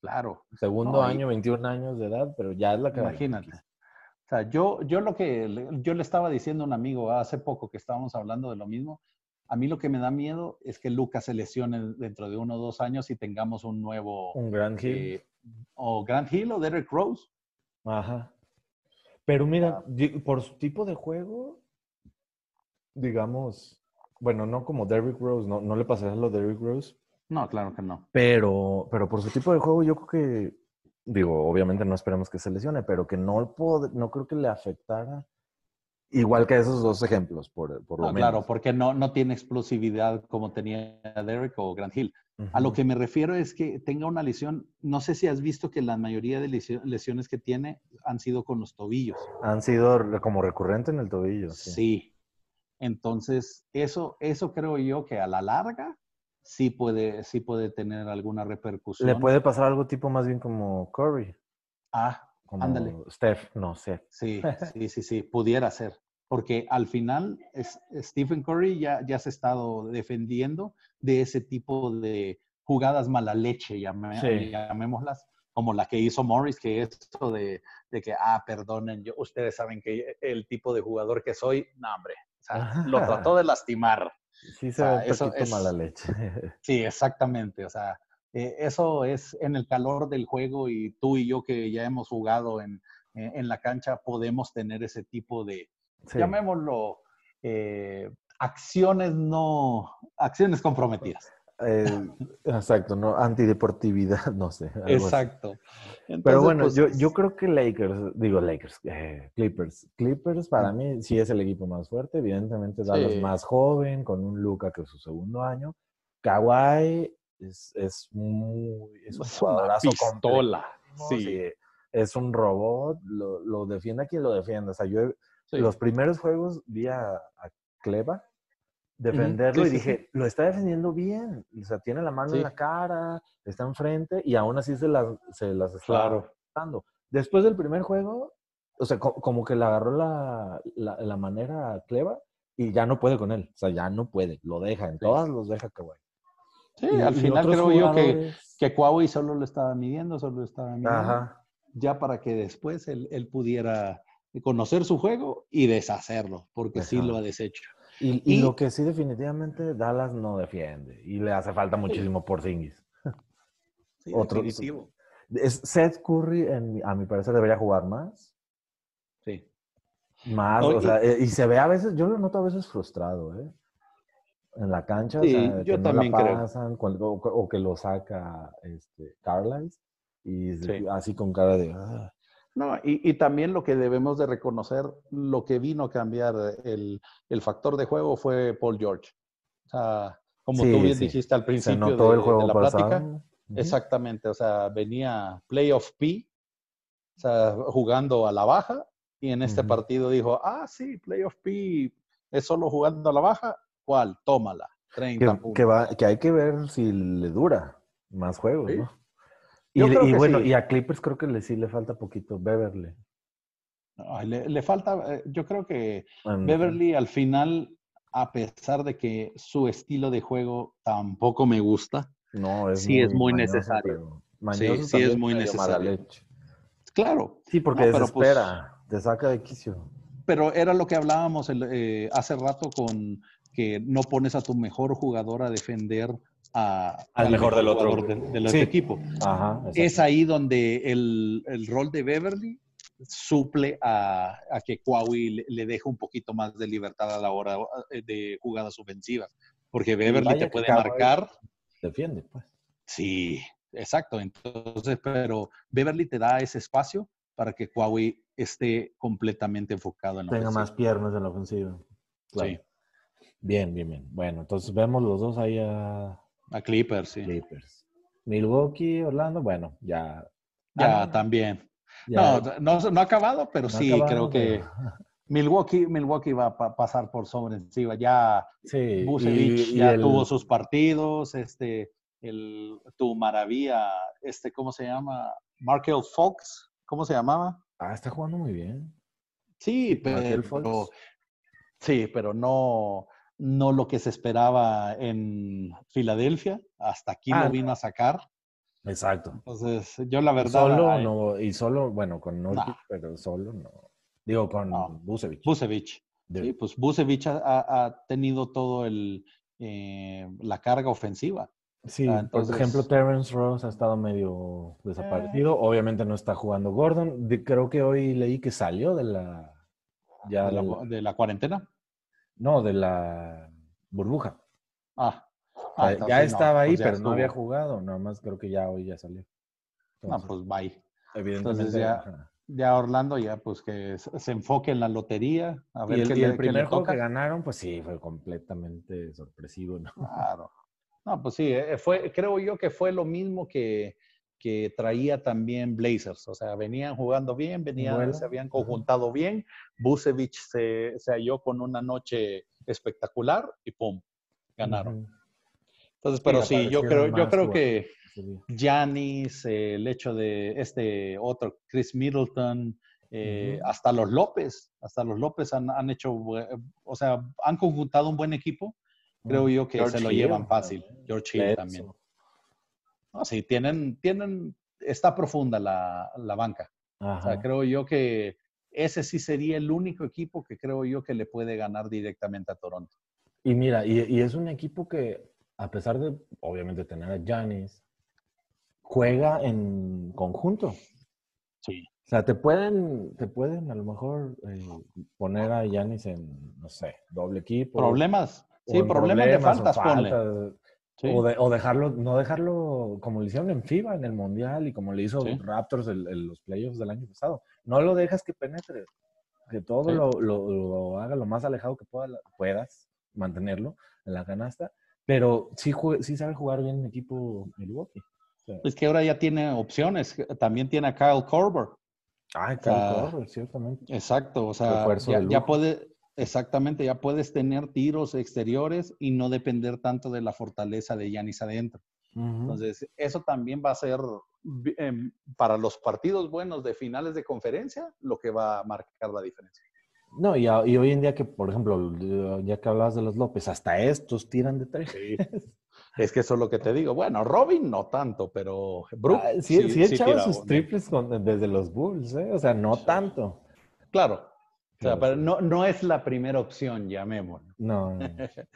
Claro, Segundo No, y- año, 21 años de edad, pero ya es la cara de la imagínate. O sea, yo, yo lo que yo le estaba diciendo a un amigo hace poco que estábamos hablando de lo mismo, a mí lo que me da miedo es que Lucas se lesione dentro de uno o dos años y tengamos un nuevo Un gran hit. eh, o Grant Hill o Derek Rose. Ajá. Pero mira, di- por su tipo de juego, digamos, bueno, no como Derrick Rose, no, no le pasaría lo de Derrick Rose, No, claro que no. pero, pero por su tipo de juego yo creo que, digo, obviamente no esperemos que se lesione, pero que no, pod- no creo que le afectara igual que esos dos ejemplos, por, por lo No, menos. claro, porque no, no tiene explosividad como tenía Derek o Grant Hill. A lo que me refiero es que tenga una lesión. No sé si has visto que la mayoría de lesio- lesiones que tiene han sido con los tobillos. Han sido como recurrente en el tobillo. Sí. Sí. Entonces, eso, eso creo yo que a la larga sí puede, sí puede tener alguna repercusión. Le puede pasar algo tipo más bien como Curry. Ah, Como Ándale. Steph, no sé. sí, sí, sí, sí, pudiera ser. Porque al final es, Stephen Curry ya, ya se ha estado defendiendo de ese tipo de jugadas mala leche, Sí. llamémoslas, como la que hizo Morris, que es esto de, de que, ah, perdonen, yo, ustedes saben que el tipo de jugador que soy, no, hombre, o sea, lo trató de lastimar. Sí se sea, ve un eso poquito es- mala leche. Sí, exactamente. O sea, eh, eso es en el calor del juego y tú y yo que ya hemos jugado en, en- en la cancha podemos tener ese tipo de, Sí. llamémoslo, eh, acciones no, acciones comprometidas. Eh, exacto, no, antideportividad, no sé. Exacto. Pero bueno, pues, yo, yo creo que Lakers, digo Lakers, eh, Clippers. Clippers para mí sí es el equipo más fuerte. Evidentemente Dallas Sí. más joven, con un Luca que es su segundo año. Kawhi es, es muy... Es un es una pistola. Sí, Es un robot, lo, lo defiende a quien lo defiende. O sea, yo he- sí. los primeros juegos vi a, a Cleva defenderlo Sí, y sí, dije, lo está defendiendo bien. O sea, tiene la mano en la cara, está enfrente y aún así se las, se las está Claro. dando. Después del primer juego, o sea, co- como que le agarró la, la, la manera a Cleva y ya no puede con él. O sea, ya no puede. Lo deja. En todas los deja Kawhi. Sí, Y- al final creo yo que, que Huawei solo lo estaba midiendo, solo lo estaba midiendo. Ajá. ya para que después él, él pudiera conocer su juego y deshacerlo, porque sí lo ha deshecho. Y, y Y- lo que sí definitivamente Dallas no defiende. Y le hace falta muchísimo por Zingis. Sí, Otro- definitivo. Es, Seth Curry, en a mi parecer, debería jugar más. Sí. Más, o sea, eh, y se ve a veces, yo lo noto a veces frustrado, ¿eh? En la cancha, o Sí, sea, yo que también no la creo. pasan, cuando- o, o que lo saca este, Carlisle, y Sí. así con cara de... "Ah". No, y, y también lo que debemos de reconocer, lo que vino a cambiar el, el factor de juego fue Paul George. O sea, como Sí, tú bien sí. dijiste al principio de, el juego de la pasado. plática, exactamente, o sea, venía playoff P, o sea, jugando a la baja, y en este partido dijo, ah, sí, playoff P es solo jugando a la baja, ¿cuál? Tómala, 30 Que, puntos. que va, que hay que ver si le dura más juegos, Sí. ¿no? Yo Y, creo y que bueno, sí. y a Clippers creo que le, sí le falta poquito Beverly. Le, le falta, eh, yo creo que Beverly al final, a pesar de que su estilo de juego tampoco me gusta, No, es sí es muy mañoso, necesario. mañoso sí es muy necesario. claro, Sí, porque No, pues- desespera, te saca de quicio. pero era lo que hablábamos el, eh, hace rato con que no pones a tu mejor jugador a defender a- Al mejor del otro equipo. Ajá, Es ahí donde el, el rol de Beverly suple a, a que Huawei le, le deja un poquito más de libertad a la hora eh, de jugadas ofensivas. Porque Beverly te puede Kawhi- marcar. Defiende, pues. Sí, exacto. Entonces, pero Beverly te da ese espacio para que Huawei esté completamente enfocado en la Tenga ofensiva. más piernas en la ofensiva. Claro. Sí, Bien, bien, bien. Bueno, entonces vemos los dos ahí a a Clippers, sí. Clippers. Milwaukee, Orlando, bueno, ya. Ya Ah, no, también. ya- no, no, no ha acabado, pero no sí, acabado, creo que Milwaukee, Milwaukee va a pa- pasar por sobre encima. Ya Sí, Vucevic y- y ya el- tuvo sus partidos, este, el, tu maravilla, este, ¿cómo se llama? Markel Fox, ¿cómo se llamaba? Ah, está jugando muy bien. Sí, pero, sí, pero no, no lo que se esperaba en Filadelfia. Hasta aquí Ah, lo vino a sacar. Exacto. Entonces, yo la verdad, solo ay, no, y solo, bueno, con Nurkic, Nah. pero solo no. Digo, con No. Vucevic. Vucevic. De- Sí, pues Vucevic ha, ha- tenido todo el eh, la carga ofensiva. Sí, Ah, entonces- por ejemplo, Terrence Ross ha estado medio desaparecido. Obviamente no está jugando Gordon. De- creo que hoy leí que salió de la. Ya de, la, del- de la cuarentena. No, de la burbuja. Ah, ah, ya no, estaba ahí, pues ya pero no había jugado. Nada más creo que ya hoy ya salió. No, Entonces, pues bye. evidentemente. entonces ya-. Ya Orlando, ya pues que se enfoque en la lotería. A ver Y el, qué y le, el primer juego que ganaron, pues sí, fue completamente sorpresivo, ¿no? Claro. No, pues sí, eh, fue, creo yo que fue lo mismo que, que traía también Blazers. O sea, venían jugando bien, venían, Bueno, se habían conjuntado bien. Busevich se, se halló con una noche espectacular y ¡pum! Ganaron. Entonces, pero sí, yo creo, yo creo que. Giannis, eh, el hecho de este otro, Chris Middleton, eh, hasta los López, hasta los López han, han hecho, o sea, han conjuntado un buen equipo. Creo yo que George se lo Hill llevan fácil. George Hill también. No, sí, tienen, tienen, está profunda la, la banca. O sea, creo yo que ese sí sería el único equipo que creo yo que le puede ganar directamente a Toronto. Y mira, y, y es un equipo que, a pesar de, obviamente, tener a Giannis, juega en conjunto. Sí. O sea, te pueden, te pueden a lo mejor eh, poner a Giannis en, no sé, doble equipo. Problemas. Sí, en problemas de faltas, ponle. Sí. O, de- o dejarlo, no dejarlo como lo hicieron en FIBA, en el Mundial, y como le hizo Sí. Raptors en los playoffs del año pasado. No lo dejas que penetre, que todo Sí. lo, lo- lo haga lo más alejado que pueda- puedas, mantenerlo en la canasta, pero sí, sí sabe jugar bien en equipo Milwaukee. O sea, Es que ahora ya tiene opciones. También tiene a Kyle Korver. Sea, Kyle Korver, ciertamente. Exacto. O sea, ya, ya puede, exactamente, ya puedes tener tiros exteriores y no depender tanto de la fortaleza de Yanis adentro. Ujú. Entonces, eso también va a ser em, para los partidos buenos de finales de conferencia lo que va a marcar la diferencia. No, y, a- y hoy en día que, por ejemplo, ya que hablabas de los López, hasta estos tiran de tres. Es que eso es lo que te digo. Bueno, Robin no tanto, pero Brook Ah, sí, sí, echaba tira sus triples con- desde los Bulls, ¿eh? O sea, no tanto. Claro. O sea, Claro, pero sí. no, no es la primera opción, llamémoslo. No, no.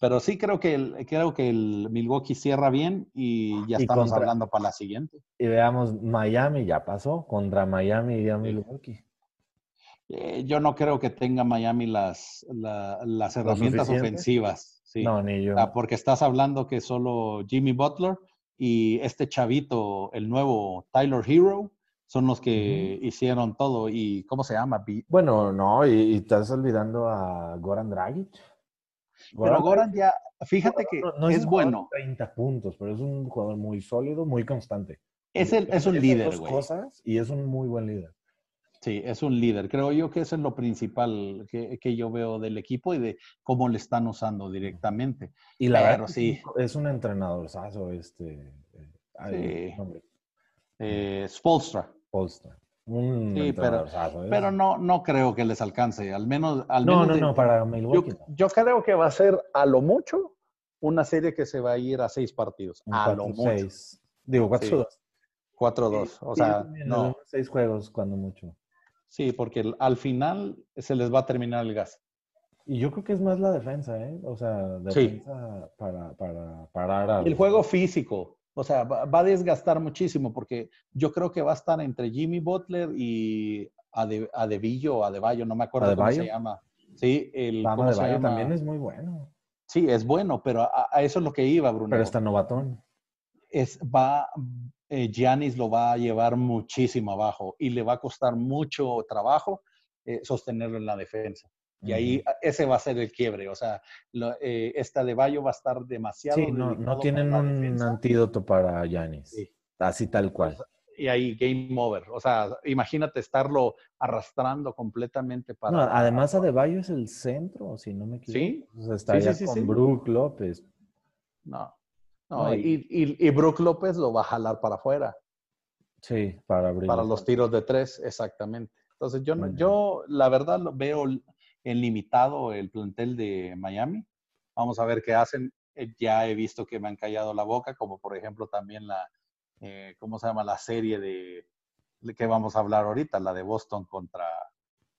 Pero sí creo que el, creo que el Milwaukee cierra bien y ya Y estamos contra- hablando para la siguiente. Y veamos, Miami ya pasó. Contra Miami y a Milwaukee. Eh, yo no creo que tenga Miami las, la- las herramientas ofensivas. Sí. No, ni yo. Porque estás hablando que solo Jimmy Butler y este chavito, el nuevo Tyler Hero, son los que hicieron todo. ¿Y cómo se llama? Bueno, no, y, y estás olvidando a Goran Dragic. Pero Goran ya, fíjate que no- no es bueno. de 30 puntos, pero es un jugador muy sólido, muy constante. Es, el, es un Esas líder, güey. cosas y es un muy buen líder. Sí, es un líder. Creo yo que eso es lo principal que, que yo veo del equipo y de cómo le están usando directamente. Y la verdad sí. es un- es entrenadorzazo este. eh, Sí. nombre, Eh, Spolstra. Polstra. Un Sí, pero- ¿eh? Pero no, no creo que les alcance. Al menos. Al No, menos no, de- no, para yo, Milwaukee. no. yo creo que va a ser a lo mucho una serie que se va a ir a seis partidos. Un a lo 4-6. mucho. Digo, 4-2. 4-2. O Sí, sea, no. Seis juegos, cuando mucho. Sí, porque el- al final se les va a terminar el gas. Y yo creo que es más la defensa, ¿eh? O sea, Sí. defensa para, para parar a... El juego físico, o sea, va, va a desgastar muchísimo porque yo creo que va a estar entre Jimmy Butler y Ade- Adevillo o Adebayo, no me acuerdo cómo ¿Adebayo? se llama. Sí, el Bama ¿cómo de se Bayo llama? también es muy bueno. Sí, es bueno, pero a, a eso es lo que iba, Bruno. Pero está novatón. es, va, eh, Giannis lo va a llevar muchísimo abajo y le va a costar mucho trabajo eh, sostenerlo en la defensa. Y ahí ese va a ser el quiebre. O sea, lo, eh, esta de Bayo va a estar demasiado. Sí, no, no tienen un antídoto para Yanis. Sí. Así tal cual. Y ahí game over. O sea, imagínate estarlo arrastrando completamente para. No, además, Adebayo es el centro, si no me equivoco. Sí. O sea, estaría sí, con. Brook López. No. No, No, y, y, y Brook López lo va a jalar para afuera. Sí, para abrir. Para los tiros de tres, exactamente. Entonces, yo, no- yo la verdad lo veo en limitado el plantel de Miami. Vamos a ver qué hacen. Eh, Ya he visto que me han callado la boca, como por ejemplo también la, eh, ¿cómo se llama? La serie de, de que vamos a hablar ahorita, la de Boston contra,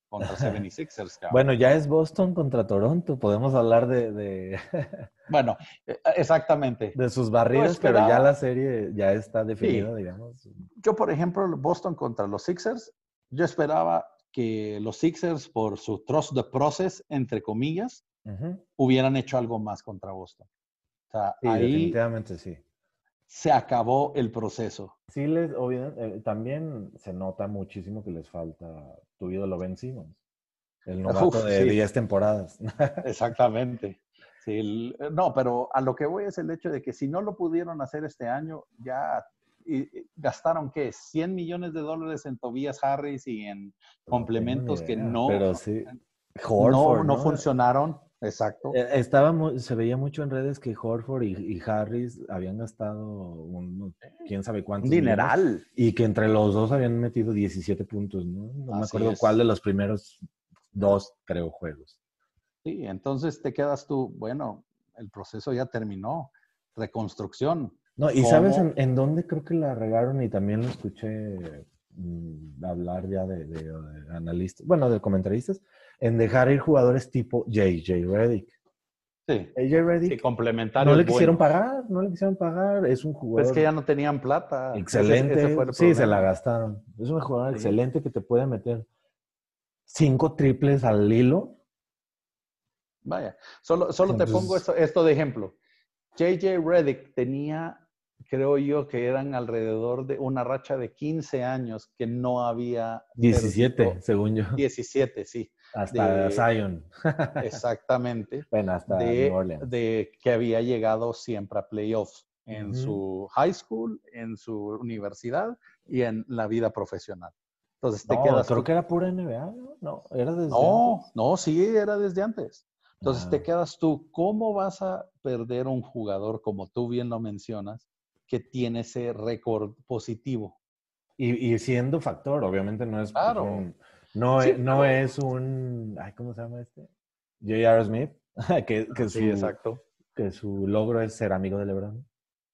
contra 76ers. cabrón. Bueno, ya es Boston contra Toronto. Podemos hablar de, de, Bueno, eh, exactamente. de sus barridas, pero esperaba. ya la serie ya está definida, digamos. Yo, por ejemplo, Boston contra los Sixers, yo esperaba que los Sixers, por su trust the process, entre comillas, Ujú. hubieran hecho algo más contra Boston. O sea, Sí, ahí definitivamente sí. se acabó el proceso. Sí, les, obvia- eh, también se nota muchísimo que les falta tu ídolo Ben Simmons. El novato Uf, de sí. 10 temporadas. Exactamente. Sí, el- no, pero a lo que voy es el hecho de que si no lo pudieron hacer este año, ya y- gastaron, ¿qué? 100 millones de dólares en Tobias Harris y en complementos que no, idea, Pero sí. no, no funcionaron. exacto. Eh, Estaba mu- se veía mucho en redes que Horford y, y Harris habían gastado un, quién sabe millones, dineral. y que entre los dos habían metido 17 puntos, ¿no? No me acuerdo es. cuál de los primeros dos, creo, juegos. Sí, entonces te quedas tú, bueno, el proceso ya terminó. Reconstrucción. No, y sabes en, en dónde creo que la regaron y también lo escuché mm, hablar ya de, de, de analistas, bueno, de comentaristas, en dejar ir jugadores tipo JJ Redick. Sí. AJ Redick Sí, complementario. no le bueno. quisieron pagar, no le quisieron pagar, es un Pues jugador es que ya no tenían plata. Excelente. ese fue el sí, se la gastaron. Es un jugador Sí. excelente que te puede meter cinco triples al hilo. Vaya, solo, solo te pongo esto, esto de ejemplo. JJ Redick tenía, creo yo, que eran alrededor de una racha de 15 años que no había. 17, perdido- según yo. 17, sí, Hasta de- Zion. exactamente. bueno, hasta New de, Orleans. de que había llegado siempre a playoffs en Ujú. su high school, en su universidad y en la vida profesional. Entonces te No, quedas. creo tú- que era pura NBA, ¿no? No, era desde No, antes. no, sí, era desde antes. Entonces te Ah. quedas tú, ¿cómo vas a perder un jugador, como tú bien lo mencionas, que tiene ese récord positivo? Y, y siendo factor, obviamente no es pues, Claro. un- no, Sí, es, no claro. es un ay, ¿cómo se llama este? J.R. Smith, que, que, su, Sí, exacto. que su logro es ser amigo de LeBron.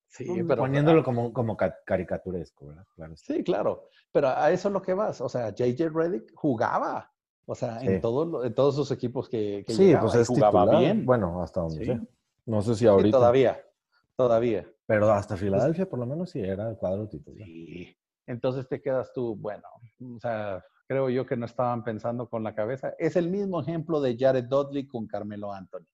Sí, pero Poniéndolo como, como ca- caricaturesco, ¿verdad? Claro. Sí, claro. Pero a eso es lo que vas. O sea, JJ Redick jugaba. O sea, Sí. en, todo en todos sus equipos que, que Sí, llegaba, pues es jugaba titular. bien. Bueno, hasta donde Sí. sé. No sé si ahorita. todavía, todavía. Pero hasta Filadelfia, por lo menos, sí era el cuadro titular. Sí. Entonces te quedas tú, bueno, o sea, creo yo que no estaban pensando con la cabeza. Es el mismo ejemplo de Jared Dudley con Carmelo Anthony.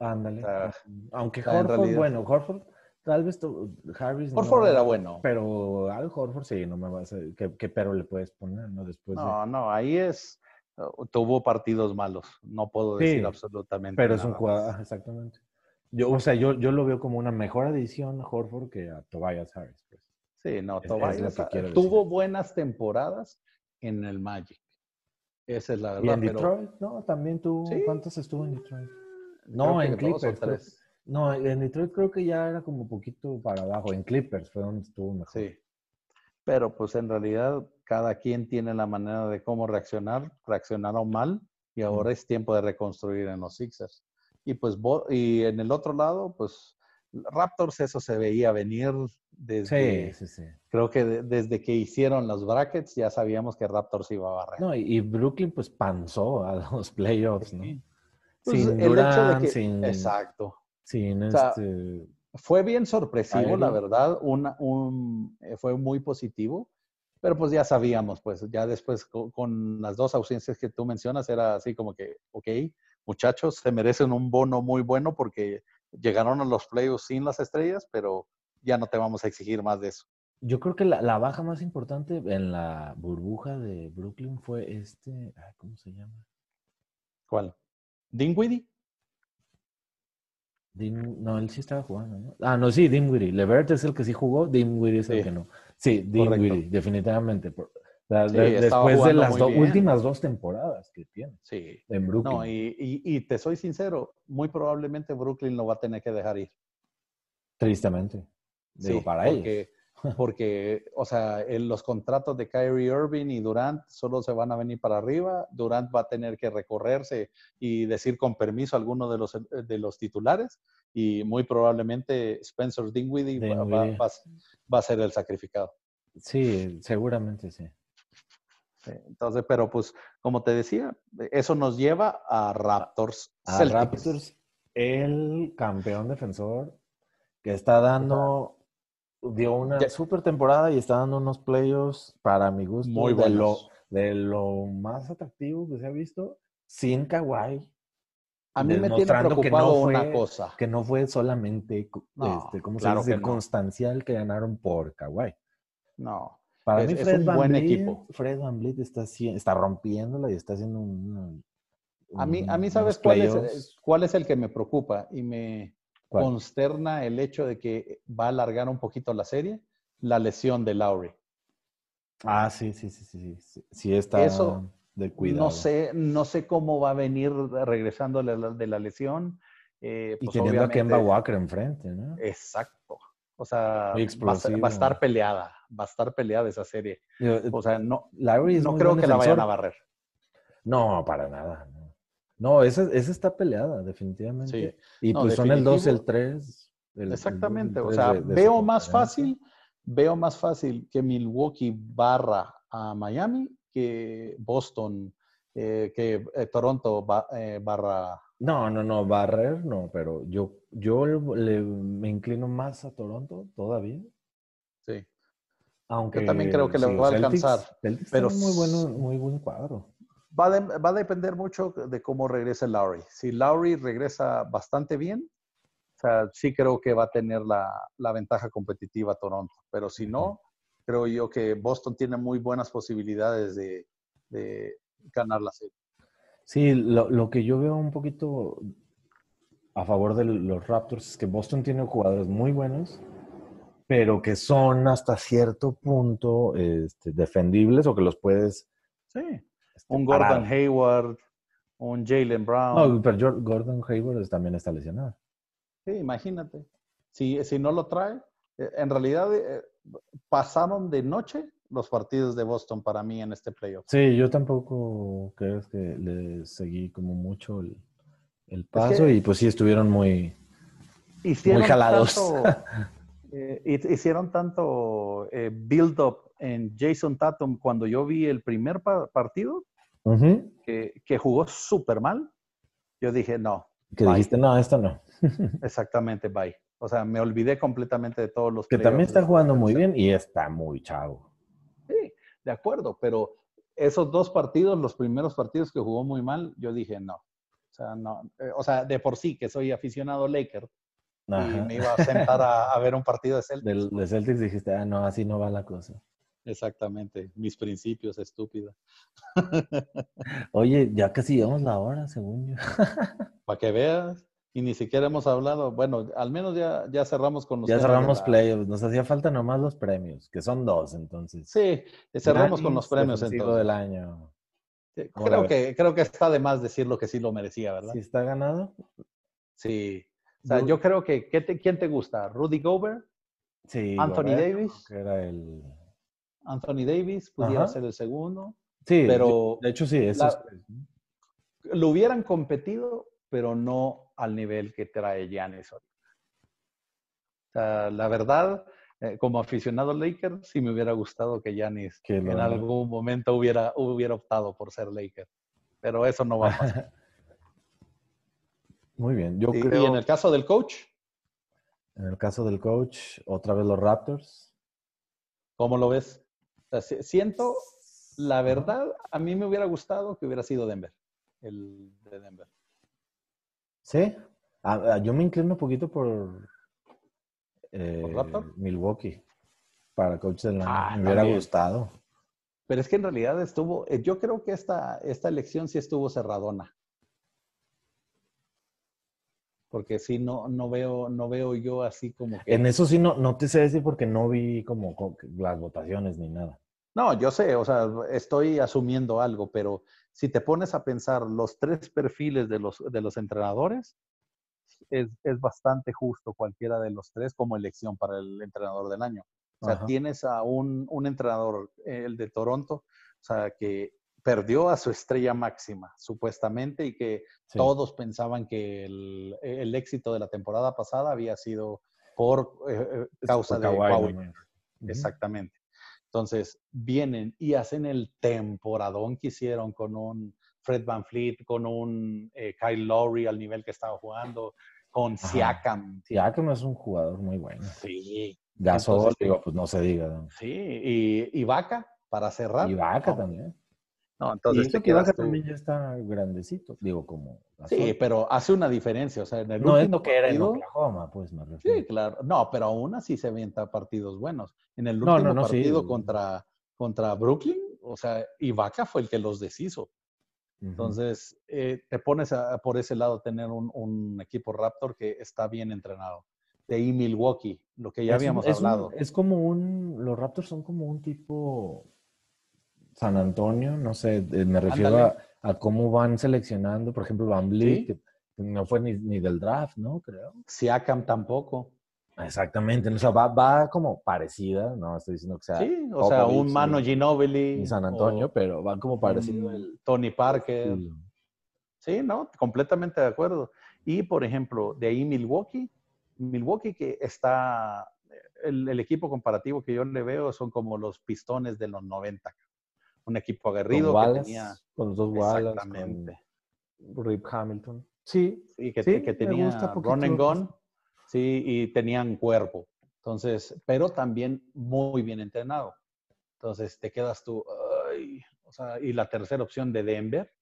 Ándale. O sea, Aunque o sea, Horford, bueno, Horford, tal vez tu- Harris. Horford no, era bueno. Pero al Horford sí, no me vas a. ¿Qué, qué pero le puedes poner, no? Después de- No, no, ahí es, tuvo partidos malos. No puedo decir Sí, absolutamente Pero es un jugador, exactamente. Yo, o sea, yo, yo lo veo como una mejor adición a Horford que a Tobias Harris. pues. Sí, no, Es- es Tobias quiero tuvo decir. buenas temporadas en el Magic. Esa es la Y verdad. en pero Detroit, ¿no? También tuvo. Sí. ¿Cuántos estuvo en Detroit? creo No, en Clippers. tres. No, en Detroit creo que ya era como poquito para abajo. En Clippers fue donde estuvo mejor. Sí. Pero pues en realidad cada quien tiene la manera de cómo reaccionar. Reaccionaron mal y ahora es tiempo de reconstruir en los Sixers. Y pues y en el otro lado, pues Raptors eso se veía venir desde, Sí, sí, sí. creo que de- desde que hicieron los brackets ya sabíamos que Raptors iba a barrer. No, y, y Brooklyn pues panzó a los playoffs, ¿no? Sí. Pues, sin Durant, que- sin, Exacto. sin O sea, este... Fue bien sorpresivo, la verdad, una- un, eh, fue muy positivo, pero pues ya sabíamos, pues ya después co- con, las dos ausencias que tú mencionas era así como que, ok, muchachos, se merecen un bono muy bueno porque llegaron a los playoffs sin las estrellas, pero ya no te vamos a exigir más de eso. Yo creo que la, la baja más importante en la burbuja de Brooklyn fue este, ay, ¿cómo se llama? ¿Cuál? ¿Dinwiddie? No, él sí estaba jugando, ¿no? Ah, no, sí, Dimwitty. Levert es el que sí jugó, Dimwitty es el Sí. que no. Sí. Dimwitty, definitivamente. Por- Sí, de- después de las do- últimas dos temporadas que tiene Sí. en Brooklyn. No, y, y- y te soy sincero, muy probablemente Brooklyn lo va a tener que dejar ir. Tristemente. Digo, Sí, para ellos. porque, porque, o sea, en los contratos de Kyrie Irving y Durant solo se van a venir para arriba. Durant va a tener que recorrerse y decir con permiso a alguno de los, de los titulares. Y muy probablemente Spencer Dinwiddie va a ser el sacrificado. Sí, seguramente sí. Sí, Entonces, pero pues, como te decía, eso nos lleva a Raptors. A Celtics. Raptors, el campeón defensor que está dando, dio una Ya- super temporada y está dando unos playoffs para mi gusto Muy de, lo, de lo más atractivo que se ha visto sin Kawhi. A mí me tiene demostrando que preocupado no una fue- cosa. Que no fue solamente No, este, ¿cómo se claro dice? que no. circunstancial que ganaron por Kawhi. No. Para Es- mí, es Fred un Van buen Vliet- equipo. Fred Van Vliet está, está rompiéndola y está haciendo un, A mí, a mí ¿sabes cuál es, playoffs. cuál es el que me preocupa y me ¿Cuál? consterna el hecho de que va a alargar un poquito la serie? La lesión de Lowry. Ah, sí, sí, sí, sí, sí, sí está. Eso, de cuidado. No sé, no sé cómo va a venir regresando de la, de la lesión. Eh, y pues, teniendo a Kemba Walker enfrente, ¿no? Exacto. O sea, va a, va estar peleada, va a estar peleada esa serie. Digo, O sea, no, Larry es no creo que la vayan a barrer. No, para nada. No, no esa, esa está peleada, definitivamente. Y No, pues son el 2 y el definitivo. 3. Exactamente. O sea, veo más fácil, veo más fácil que Milwaukee barra a Miami que Boston, eh, que eh, Toronto ba- eh, barra. No, no, no, barrer no, pero yo, yo le, me inclino más a Toronto todavía. Sí. Aunque también creo que le sí, va a Celtics- alcanzar, Celtics pero muy, bueno, muy buen cuadro. Va, de- va a depender mucho de cómo regrese Lowry. Si Lowry regresa bastante bien, o sea, sí creo que va a tener la, la ventaja competitiva Toronto. Pero si no, creo yo que Boston tiene muy buenas posibilidades de, de ganar la serie. Sí, lo, lo que yo veo un poquito a favor de los Raptors es que Boston tiene jugadores muy buenos, pero que son hasta cierto punto este, defendibles o que los puedes... Sí. este, Un parar. Gordon Hayward, un Jalen Brown. No, pero Gordon Hayward también está lesionado. Sí, imagínate. Si, si no lo trae, eh, en realidad eh, pasaron de noche los partidos de Boston para mí en este playoff. Sí, yo tampoco creo que le seguí como mucho el, el paso que- y pues sí estuvieron muy... Hicieron jalados. tanto, eh, hi- hicieron tanto eh, build-up en Jason Tatum cuando yo vi el primer pa- partido que, que jugó súper mal. Yo dije, no, Que Bye. dijiste, no, esto no. exactamente, bye. O sea, me olvidé completamente de todos los Que también está jugando muy bien y está muy chavo. Sí, de acuerdo, pero esos dos partidos, los primeros partidos que jugó muy mal, yo dije no. O sea, no, eh, o sea, de por sí que soy aficionado Laker y me iba a sentar a, a ver un partido de Celtics. Del, de Celtics dijiste, ah, no, así no va la cosa. Exactamente, mis principios, estúpida. Oye, ya casi llevamos la hora, según yo. Para que veas, y ni siquiera hemos hablado, bueno, al menos ya, ya cerramos con los Ya cerramos la- playoffs. Nos hacía falta nomás los premios, que son dos, entonces. Sí, cerramos con los premios entonces. del año. Sí, ¿Cómo la Creo que, creo que está de más decir lo que sí lo merecía, ¿verdad? ¿Sí está ganado? Sí. O sea, Yo- yo creo que, ¿qué te- ¿quién te gusta? ¿Rudy Gobert? Sí. Anthony Gobert, Davis. Que era el... Anthony Davis pudiera Ajá. ser el segundo. Sí, Pero de hecho sí, eso la- lo hubieran competido, pero no al nivel que trae Giannis ahorita. O sea, la verdad, eh, como aficionado Laker, sí me hubiera gustado que Giannis Que en algún momento hubiera, hubiera optado por ser Laker. Pero eso no va a pasar. Muy bien. Yo Y- creo, Y en el caso del coach, en el caso del coach, otra vez los Raptors. ¿cómo lo ves? O sea, si- siento, la verdad, a mí me hubiera gustado que hubiera sido Denver, el de Denver. Sí. Ah, yo me inclino un poquito por, eh, Raptor? Milwaukee para coach del año. Ah, me hubiera también. gustado. Pero es que en realidad estuvo, eh, yo creo que esta, esta elección sí estuvo cerradona. Porque sí, no, no, veo, no veo yo así como que... En eso sí no, no te sé decir porque no vi como co- las votaciones ni nada. No, yo sé, o sea, estoy asumiendo algo, pero si te pones a pensar los tres perfiles de los, de los entrenadores, es, es bastante justo cualquiera de los tres como elección para el entrenador del año. O sea, Ajá. tienes a un, un entrenador, el de Toronto, o sea, que perdió a su estrella máxima, supuestamente, y que Sí. todos pensaban que el, el éxito de la temporada pasada había sido por eh, eh, causa Por de Kawhi. Exactamente. Entonces, vienen y hacen el temporadón que hicieron con un Fred Van Fleet, con un eh, Kyle Lowry al nivel que estaba jugando, con Ajá. Siakam. Sí, Akam es un jugador muy bueno. Sí, Gasol, digo, pues no se diga. sí. Y, y Vaca, para cerrar. Y Vaca no, también. No, y entonces eso te que tú. también ya está grandecito. Digo, como. Sí, pero hace una diferencia. O sea, en el no es último lo que era en Oklahoma, pues me refiero. Sí, claro. No, pero aún así se avienta partidos buenos. En el último no, no, sí. partido contra, contra Brooklyn, o sea, Ibaka fue el que los deshizo. Entonces, eh, te pones a- por ese lado tener un, un equipo Raptor que está bien entrenado. De ahí Milwaukee, lo que ya Es un- habíamos es un- hablado. es como un. Los Raptors son como un tipo. San Antonio, no sé, eh, me refiero a, cómo van seleccionando, por ejemplo, Van Vliet, que no fue ni, ni, del draft, ¿no? Creo. Siakam tampoco. Exactamente, o sea, va, va, como parecida, no estoy diciendo que sea. Sí, o sea, un Mano Ginobili. Y San Antonio, pero va como parecido. El, Tony Parker. Sí. no, completamente de acuerdo. Y por ejemplo, de ahí Milwaukee, Milwaukee que está, el, el, equipo comparativo que yo le veo son como los pistones de los 90. Un equipo aguerrido con que tenía. Con los dos Wallace. Exactamente. Rip Hamilton. Sí, sí que, que tenía Run and Gun ¿sí? Y tenían cuerpo. Entonces, pero también muy bien entrenado. Entonces, te quedas tú, o sea, y la tercera opción de Denver,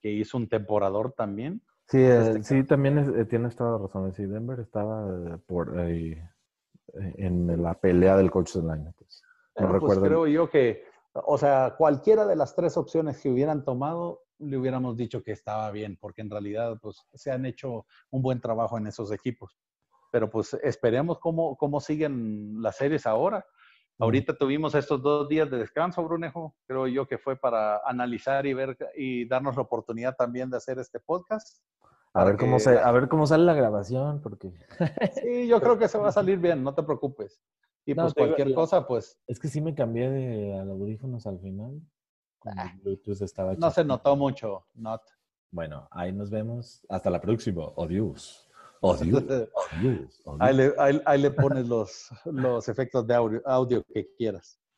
que hizo un temporador también. Sí, este sí, también es, eh, tienes toda la razón. Sí, Denver estaba eh, por ahí eh, en la pelea del coach del año. Pues. No pues creo yo que, o sea, cualquiera de las tres opciones que hubieran tomado, le hubiéramos dicho que estaba bien, porque en realidad, pues, se han hecho un buen trabajo en esos equipos pero pues esperemos cómo, cómo siguen las series ahora. Ahorita tuvimos estos dos días de descanso, Brunejo. Creo yo que fue para analizar y ver y darnos la oportunidad también de hacer este podcast. A ver, cómo se, a ver cómo sale la grabación, porque... sí, yo creo que se va a salir bien, no te preocupes. Y pues cualquier cosa, pues... Es que sí me cambié de audífonos al final. Ah, estaba no se notó mucho, not. Bueno, ahí nos vemos. Hasta la próxima. Adiós. Adiós. Ahí, le, ahí, le, pones los, los efectos de audio, audio que quieras.